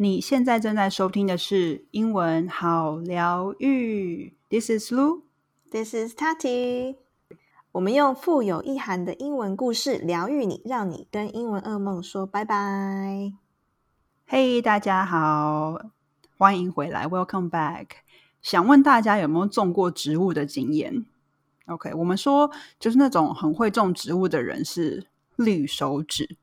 你现在正在收听的是英文好疗愈。This is Lu. This is Tati. 我们用富有意涵的英文故事疗愈你，让你跟英文噩梦说拜拜。Hey，，大家好，欢迎回来，Welcome back。想问大家有没有种过植物的经验？OK，我们说就是那种很会种植物的人是绿手指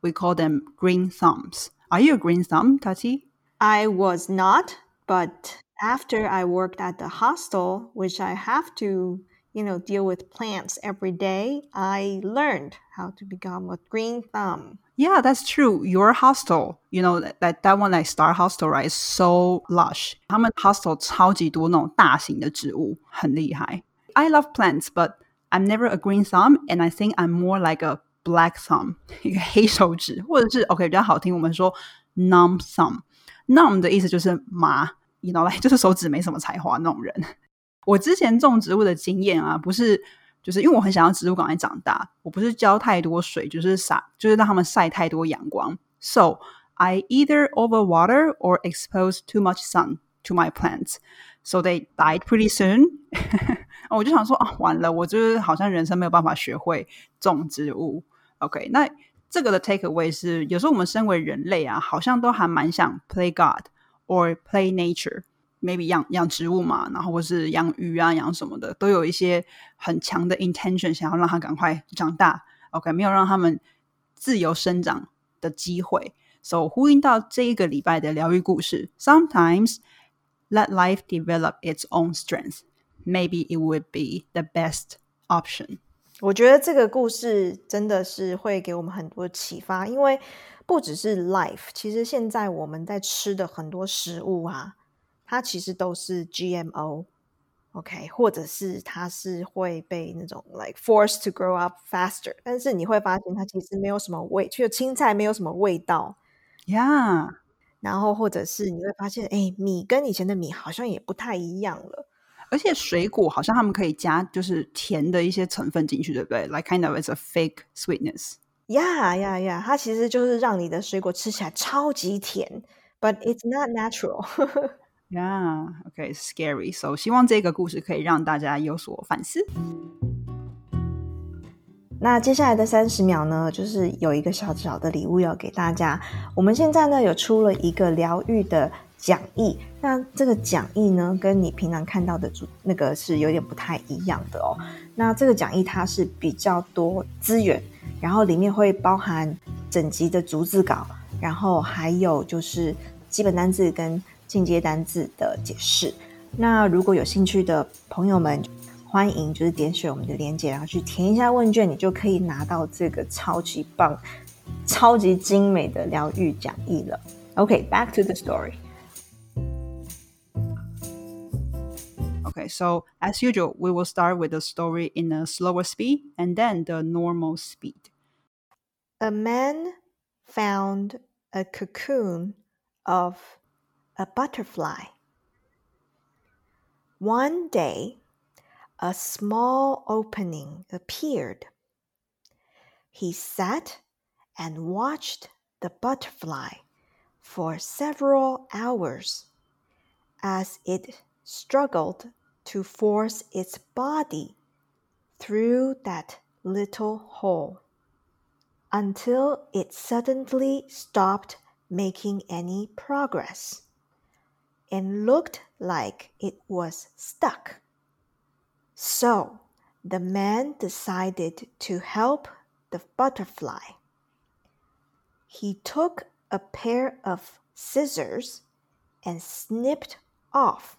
，We call them green thumbs. Are you a green thumb, Tati? I was not, but after I worked at the hostel, which I have to, you know, deal with plants every day, I learned how to become a green thumb. Yeah, that's true. Your hostel, you know, that that one like Star Hostel, right, is so lush. 他们 hostel 超级多那种大型的植物，很厉害。I love plants, but I'm never a green thumb, and I think I'm more like a black thumb，一个黑手指，或者是 OK 比较好听，我们说 numb thumb。numb 的意思就是麻，you know，来就是手指没什么才华那种人。我之前种植物的经验啊，不是就是因为我很想要植物赶快长大，我不是浇太多水，就是洒，就是让他们晒太多阳光。So I either overwater or expose too much sun to my plants, so they died pretty soon 我就想说啊，完了，我就是好像人生没有办法学会种植物。OK，那这个的 take away 是，有时候我们身为人类啊，好像都还蛮想 play God or play nature。maybe 养养植物嘛，然后或是养鱼啊、养什么的，都有一些很强的 intention，想要让它赶快长大。OK，没有让他们自由生长的机会。So 呼应到这一个礼拜的疗愈故事，Sometimes let life develop its own strength. Maybe it would be the best option. 我觉得这个故事真的是会给我们很多启发，因为不只是 life，其实现在我们在吃的很多食物啊，它其实都是 GMO，OK，或者是它是会被那种 like forced to grow up faster，但是你会发现它其实没有什么味，就青菜没有什么味道，Yeah，然后或者是你会发现，哎，米跟以前的米好像也不太一样了。而且水果好像他们可以加就是甜的一些成分进去，对不对？Like kind of as a fake sweetness. Yeah, yeah, yeah. 它其实就是让你的水果吃起来超级甜，but it's not natural. yeah, okay, scary. So 希望这个故事可以让大家有所反思。那接下来的三十秒呢，就是有一个小小的礼物要给大家。我们现在呢有出了一个疗愈的。讲义，那这个讲义呢，跟你平常看到的主那个是有点不太一样的哦。那这个讲义它是比较多资源，然后里面会包含整集的逐字稿，然后还有就是基本单字跟进阶单字的解释。那如果有兴趣的朋友们，欢迎就是点选我们的链接，然后去填一下问卷，你就可以拿到这个超级棒、超级精美的疗愈讲义了。OK，back to the story。Okay, so as usual, we will start with the story in a slower speed and then the normal speed. A man found a cocoon of a butterfly. One day, a small opening appeared. He sat and watched the butterfly for several hours as it struggled to force its body through that little hole until it suddenly stopped making any progress and looked like it was stuck. So the man decided to help the butterfly. He took a pair of scissors and snipped off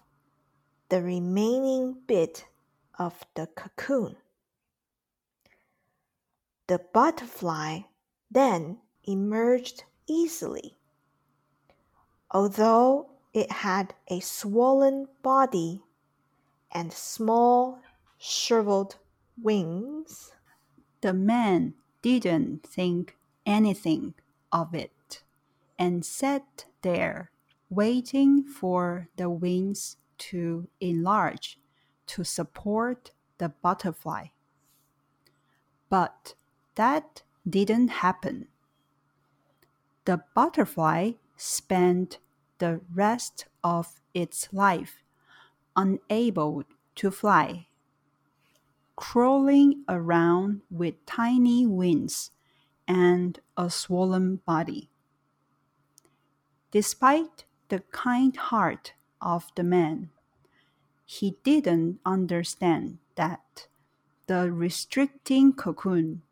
the remaining bit of the cocoon. The butterfly then emerged easily. Although it had a swollen body and small shriveled wings, the man didn't think anything of it and sat there waiting for the wings to enlarge to support the butterfly. But that didn't happen. The butterfly spent the rest of its life unable to fly, crawling around with tiny wings and a swollen body. Despite the kind heart of the man, he didn't understand that the restricting cocoon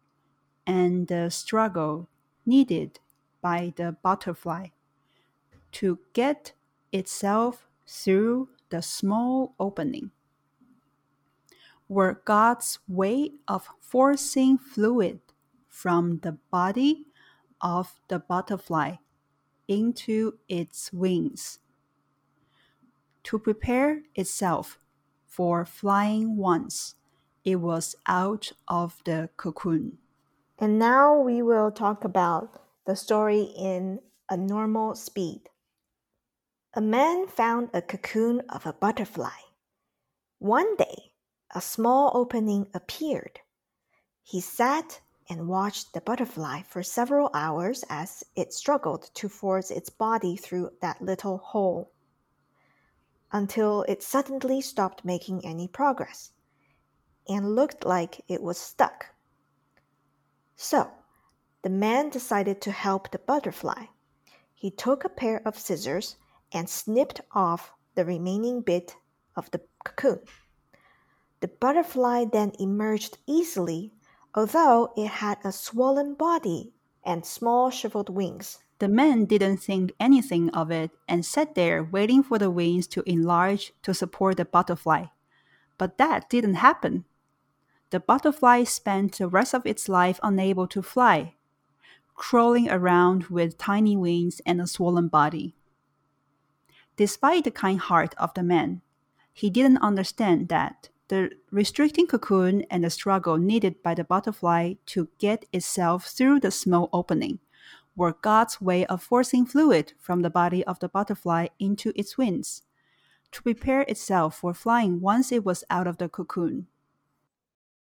and the struggle needed by the butterfly to get itself through the small opening were God's way of forcing fluid from the body of the butterfly into its wings to prepare itself for flying once it was out of the cocoon. And now we will talk about the story in a normal speed. A man found a cocoon of a butterfly. One day, a small opening appeared. He sat and watched the butterfly for several hours as it struggled to force its body through that little hole until it suddenly stopped making any progress and looked like it was stuck. So, the man decided to help the butterfly. He took a pair of scissors and snipped off the remaining bit of the cocoon. The butterfly then emerged easily, although it had a swollen body and small shriveled wings. The man didn't think anything of it and sat there waiting for the wings to enlarge to support the butterfly. But that didn't happen. The butterfly spent the rest of its life unable to fly, crawling around with tiny wings and a swollen body. Despite the kind heart of the man, he didn't understand that the restricting cocoon and the struggle needed by the butterfly to get itself through the small opening were God's way of forcing fluid from the body of the butterfly into its wings to prepare itself for flying once it was out of the cocoon.